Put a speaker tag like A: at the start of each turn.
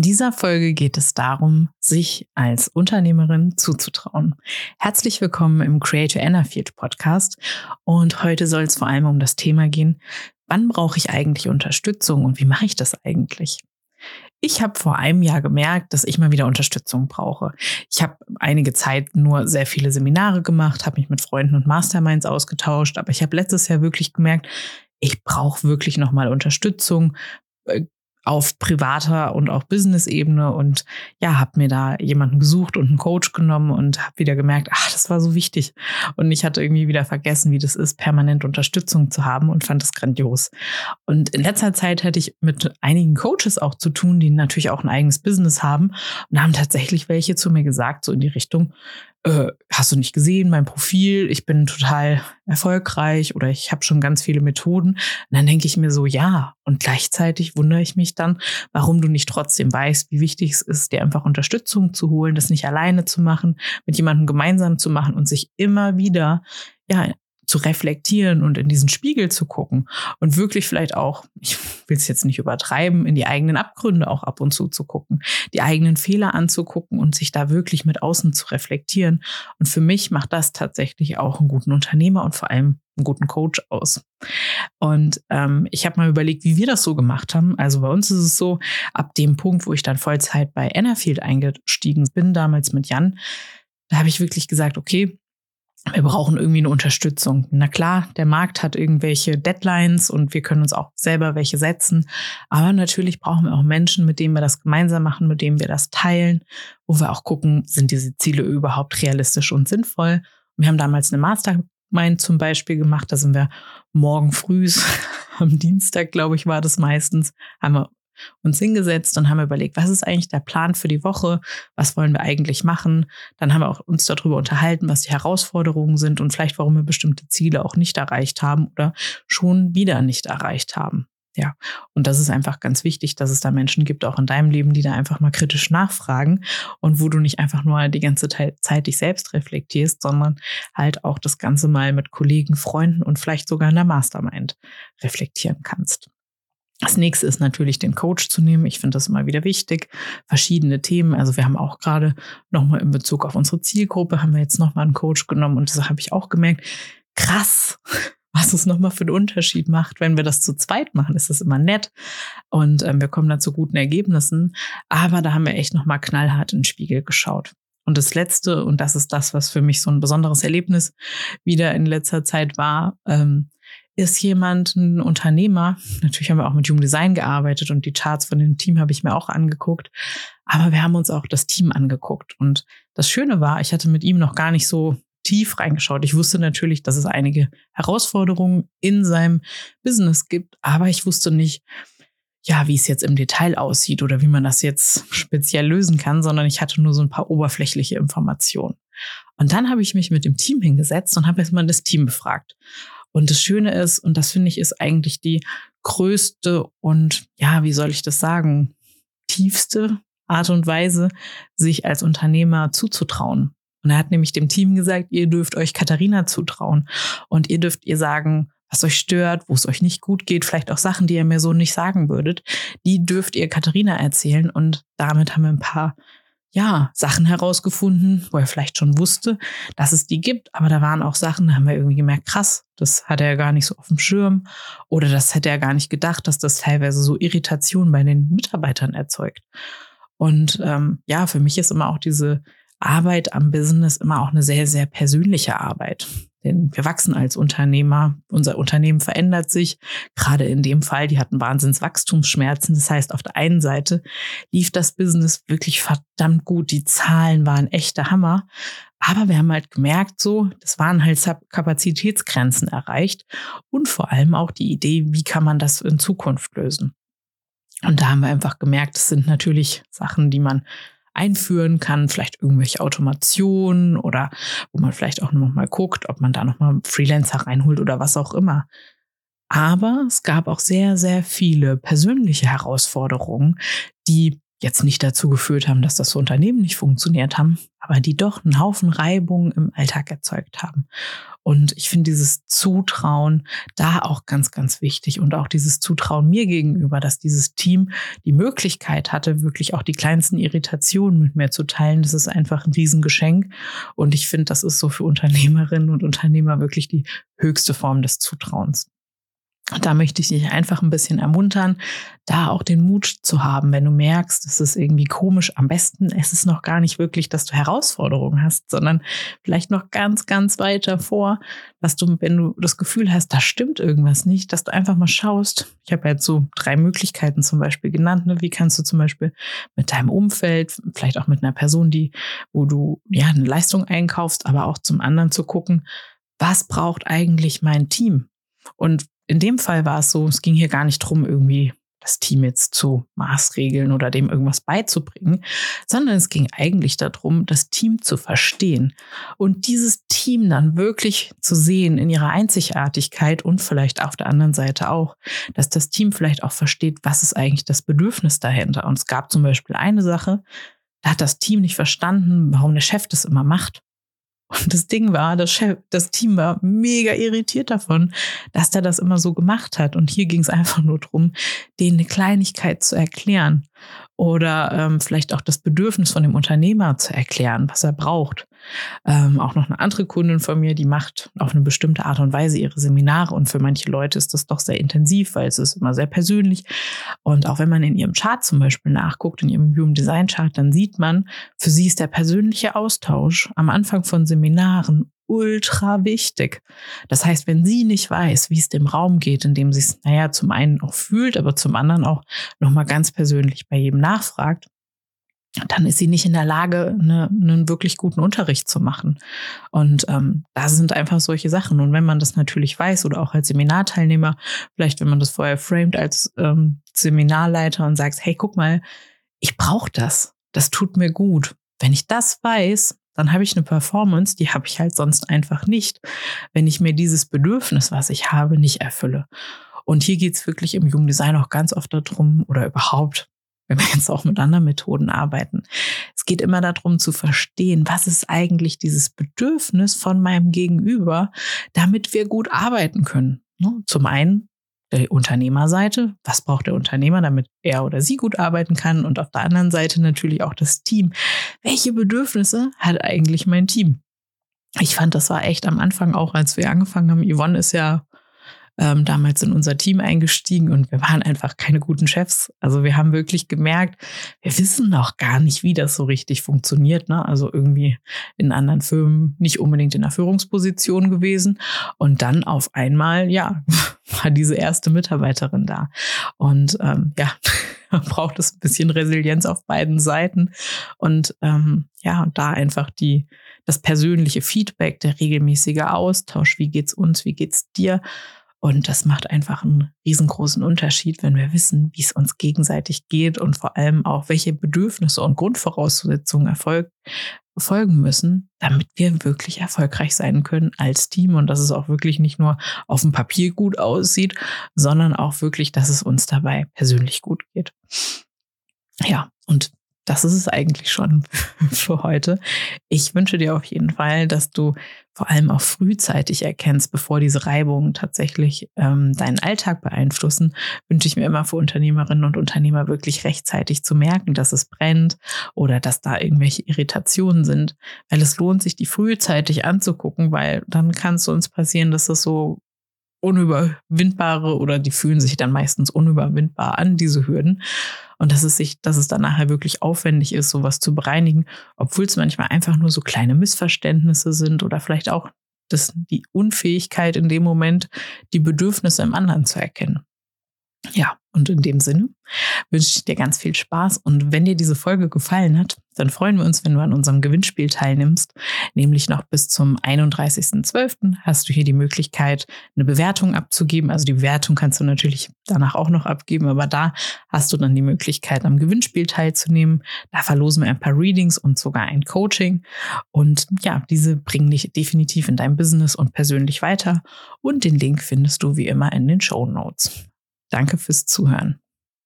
A: In dieser Folge geht es darum, sich als Unternehmerin zuzutrauen. Herzlich willkommen im Creator Enerfield Podcast. Und heute soll es vor allem um das Thema gehen, wann brauche ich eigentlich Unterstützung und wie mache ich das eigentlich? Ich habe vor einem Jahr gemerkt, dass ich mal wieder Unterstützung brauche. Ich habe einige Zeit nur sehr viele Seminare gemacht, habe mich mit Freunden und Masterminds ausgetauscht, aber ich habe letztes Jahr wirklich gemerkt, ich brauche wirklich nochmal Unterstützung, äh, auf privater und auch Business-Ebene und ja, habe mir da jemanden gesucht und einen Coach genommen und habe wieder gemerkt, ach, das war so wichtig. Und ich hatte irgendwie wieder vergessen, wie das ist, permanent Unterstützung zu haben und fand das grandios. Und in letzter Zeit hatte ich mit einigen Coaches auch zu tun, die natürlich auch ein eigenes Business haben und haben tatsächlich welche zu mir gesagt, so in die Richtung, äh, hast du nicht gesehen, mein Profil, ich bin total erfolgreich oder ich habe schon ganz viele Methoden. Und dann denke ich mir so, ja. Und gleichzeitig wundere ich mich dann, warum du nicht trotzdem weißt, wie wichtig es ist, dir einfach Unterstützung zu holen, das nicht alleine zu machen, mit jemandem gemeinsam zu machen und sich immer wieder ja, zu reflektieren und in diesen Spiegel zu gucken und wirklich vielleicht auch, ich will es jetzt nicht übertreiben, in die eigenen Abgründe auch ab und zu zu gucken, die eigenen Fehler anzugucken und sich da wirklich mit außen zu reflektieren. Und für mich macht das tatsächlich auch einen guten Unternehmer und vor allem einen guten Coach aus. Und ähm, ich habe mal überlegt, wie wir das so gemacht haben. Also bei uns ist es so, ab dem Punkt, wo ich dann Vollzeit bei Enerfield eingestiegen bin, damals mit Jan, da habe ich wirklich gesagt, okay, wir brauchen irgendwie eine Unterstützung. Na klar, der Markt hat irgendwelche Deadlines und wir können uns auch selber welche setzen. Aber natürlich brauchen wir auch Menschen, mit denen wir das gemeinsam machen, mit denen wir das teilen, wo wir auch gucken, sind diese Ziele überhaupt realistisch und sinnvoll. Wir haben damals eine Mastermind zum Beispiel gemacht. Da sind wir morgen früh, am Dienstag, glaube ich, war das meistens, haben wir uns hingesetzt und haben überlegt, was ist eigentlich der Plan für die Woche? Was wollen wir eigentlich machen? Dann haben wir auch uns darüber unterhalten, was die Herausforderungen sind und vielleicht, warum wir bestimmte Ziele auch nicht erreicht haben oder schon wieder nicht erreicht haben. Ja, und das ist einfach ganz wichtig, dass es da Menschen gibt, auch in deinem Leben, die da einfach mal kritisch nachfragen und wo du nicht einfach nur die ganze Zeit dich selbst reflektierst, sondern halt auch das Ganze mal mit Kollegen, Freunden und vielleicht sogar in der Mastermind reflektieren kannst. Das nächste ist natürlich, den Coach zu nehmen. Ich finde das immer wieder wichtig. Verschiedene Themen. Also wir haben auch gerade nochmal in Bezug auf unsere Zielgruppe, haben wir jetzt nochmal einen Coach genommen und das habe ich auch gemerkt. Krass, was es nochmal für einen Unterschied macht. Wenn wir das zu zweit machen, ist das immer nett und ähm, wir kommen dann zu guten Ergebnissen. Aber da haben wir echt nochmal knallhart in den Spiegel geschaut. Und das Letzte, und das ist das, was für mich so ein besonderes Erlebnis wieder in letzter Zeit war, ähm, ist jemand ein Unternehmer. Natürlich haben wir auch mit Human Design gearbeitet und die Charts von dem Team habe ich mir auch angeguckt. Aber wir haben uns auch das Team angeguckt. Und das Schöne war, ich hatte mit ihm noch gar nicht so tief reingeschaut. Ich wusste natürlich, dass es einige Herausforderungen in seinem Business gibt, aber ich wusste nicht, ja, wie es jetzt im Detail aussieht oder wie man das jetzt speziell lösen kann, sondern ich hatte nur so ein paar oberflächliche Informationen. Und dann habe ich mich mit dem Team hingesetzt und habe jetzt mal das Team befragt. Und das Schöne ist, und das finde ich ist eigentlich die größte und ja, wie soll ich das sagen, tiefste Art und Weise, sich als Unternehmer zuzutrauen. Und er hat nämlich dem Team gesagt, ihr dürft euch Katharina zutrauen und ihr dürft ihr sagen, was euch stört, wo es euch nicht gut geht, vielleicht auch Sachen, die ihr mir so nicht sagen würdet, die dürft ihr Katharina erzählen. Und damit haben wir ein paar ja, Sachen herausgefunden, wo er vielleicht schon wusste, dass es die gibt, aber da waren auch Sachen, da haben wir irgendwie gemerkt, krass, das hat er gar nicht so auf dem Schirm oder das hätte er gar nicht gedacht, dass das teilweise so Irritation bei den Mitarbeitern erzeugt. Und ähm, ja, für mich ist immer auch diese Arbeit am Business immer auch eine sehr, sehr persönliche Arbeit. Denn wir wachsen als Unternehmer, unser Unternehmen verändert sich. Gerade in dem Fall, die hatten Wahnsinnswachstumsschmerzen. Das heißt, auf der einen Seite lief das Business wirklich verdammt gut. Die Zahlen waren echter Hammer. Aber wir haben halt gemerkt, so, das waren halt Kapazitätsgrenzen erreicht und vor allem auch die Idee, wie kann man das in Zukunft lösen. Und da haben wir einfach gemerkt, das sind natürlich Sachen, die man einführen kann, vielleicht irgendwelche Automationen oder wo man vielleicht auch noch mal guckt, ob man da noch mal Freelancer reinholt oder was auch immer. Aber es gab auch sehr, sehr viele persönliche Herausforderungen, die jetzt nicht dazu geführt haben, dass das Unternehmen nicht funktioniert haben, aber die doch einen Haufen Reibung im Alltag erzeugt haben. Und ich finde dieses Zutrauen da auch ganz, ganz wichtig und auch dieses Zutrauen mir gegenüber, dass dieses Team die Möglichkeit hatte, wirklich auch die kleinsten Irritationen mit mir zu teilen. Das ist einfach ein Riesengeschenk. Und ich finde, das ist so für Unternehmerinnen und Unternehmer wirklich die höchste Form des Zutrauens. Da möchte ich dich einfach ein bisschen ermuntern, da auch den Mut zu haben, wenn du merkst, es ist irgendwie komisch. Am besten es ist noch gar nicht wirklich, dass du Herausforderungen hast, sondern vielleicht noch ganz, ganz weiter vor, dass du, wenn du das Gefühl hast, da stimmt irgendwas nicht, dass du einfach mal schaust. Ich habe jetzt so drei Möglichkeiten zum Beispiel genannt. Ne? Wie kannst du zum Beispiel mit deinem Umfeld, vielleicht auch mit einer Person, die, wo du ja eine Leistung einkaufst, aber auch zum anderen zu gucken, was braucht eigentlich mein Team? Und in dem Fall war es so, es ging hier gar nicht drum, irgendwie das Team jetzt zu maßregeln oder dem irgendwas beizubringen, sondern es ging eigentlich darum, das Team zu verstehen und dieses Team dann wirklich zu sehen in ihrer Einzigartigkeit und vielleicht auf der anderen Seite auch, dass das Team vielleicht auch versteht, was ist eigentlich das Bedürfnis dahinter. Und es gab zum Beispiel eine Sache, da hat das Team nicht verstanden, warum der Chef das immer macht. Und das Ding war, das, Chef, das Team war mega irritiert davon, dass der das immer so gemacht hat. Und hier ging es einfach nur darum, denen eine Kleinigkeit zu erklären oder ähm, vielleicht auch das Bedürfnis von dem Unternehmer zu erklären, was er braucht. Ähm, auch noch eine andere Kundin von mir, die macht auf eine bestimmte Art und Weise ihre Seminare und für manche Leute ist das doch sehr intensiv, weil es ist immer sehr persönlich. Und auch wenn man in ihrem Chart zum Beispiel nachguckt, in ihrem Human Design Chart, dann sieht man, für sie ist der persönliche Austausch am Anfang von Seminaren ultra wichtig. Das heißt, wenn sie nicht weiß, wie es dem Raum geht, in dem sie es, naja, zum einen auch fühlt, aber zum anderen auch nochmal ganz persönlich bei jedem nachfragt, dann ist sie nicht in der Lage, eine, einen wirklich guten Unterricht zu machen. Und ähm, da sind einfach solche Sachen. Und wenn man das natürlich weiß oder auch als Seminarteilnehmer, vielleicht wenn man das vorher framed als ähm, Seminarleiter und sagt, hey, guck mal, ich brauche das. Das tut mir gut. Wenn ich das weiß, dann habe ich eine Performance, die habe ich halt sonst einfach nicht, wenn ich mir dieses Bedürfnis, was ich habe, nicht erfülle. Und hier geht es wirklich im Jugenddesign auch ganz oft darum, oder überhaupt, wir jetzt auch mit anderen Methoden arbeiten. Es geht immer darum zu verstehen, was ist eigentlich dieses Bedürfnis von meinem Gegenüber, damit wir gut arbeiten können. Ne? Zum einen der Unternehmerseite, was braucht der Unternehmer, damit er oder sie gut arbeiten kann und auf der anderen Seite natürlich auch das Team. Welche Bedürfnisse hat eigentlich mein Team? Ich fand, das war echt am Anfang auch, als wir angefangen haben. Yvonne ist ja ähm, damals in unser Team eingestiegen und wir waren einfach keine guten Chefs. Also wir haben wirklich gemerkt, wir wissen noch gar nicht, wie das so richtig funktioniert. Ne? Also irgendwie in anderen Firmen nicht unbedingt in der Führungsposition gewesen. Und dann auf einmal, ja, war diese erste Mitarbeiterin da. Und ähm, ja, braucht es ein bisschen Resilienz auf beiden Seiten. Und ähm, ja, und da einfach die, das persönliche Feedback, der regelmäßige Austausch, wie geht's uns, wie geht's dir, und das macht einfach einen riesengroßen Unterschied, wenn wir wissen, wie es uns gegenseitig geht und vor allem auch, welche Bedürfnisse und Grundvoraussetzungen erfolg, folgen müssen, damit wir wirklich erfolgreich sein können als Team und dass es auch wirklich nicht nur auf dem Papier gut aussieht, sondern auch wirklich, dass es uns dabei persönlich gut geht. Ja, und das ist es eigentlich schon für heute. Ich wünsche dir auf jeden Fall, dass du vor allem auch frühzeitig erkennst, bevor diese Reibungen tatsächlich ähm, deinen Alltag beeinflussen, wünsche ich mir immer für Unternehmerinnen und Unternehmer wirklich rechtzeitig zu merken, dass es brennt oder dass da irgendwelche Irritationen sind, weil es lohnt sich, die frühzeitig anzugucken, weil dann kann es uns passieren, dass das so unüberwindbare oder die fühlen sich dann meistens unüberwindbar an, diese Hürden. Und dass es sich, dass es dann nachher wirklich aufwendig ist, sowas zu bereinigen, obwohl es manchmal einfach nur so kleine Missverständnisse sind oder vielleicht auch das, die Unfähigkeit in dem Moment, die Bedürfnisse im anderen zu erkennen. Ja, und in dem Sinne wünsche ich dir ganz viel Spaß. Und wenn dir diese Folge gefallen hat, dann freuen wir uns, wenn du an unserem Gewinnspiel teilnimmst. Nämlich noch bis zum 31.12. hast du hier die Möglichkeit, eine Bewertung abzugeben. Also die Bewertung kannst du natürlich danach auch noch abgeben, aber da hast du dann die Möglichkeit, am Gewinnspiel teilzunehmen. Da verlosen wir ein paar Readings und sogar ein Coaching. Und ja, diese bringen dich definitiv in deinem Business und persönlich weiter. Und den Link findest du wie immer in den Show Notes. Danke fürs Zuhören.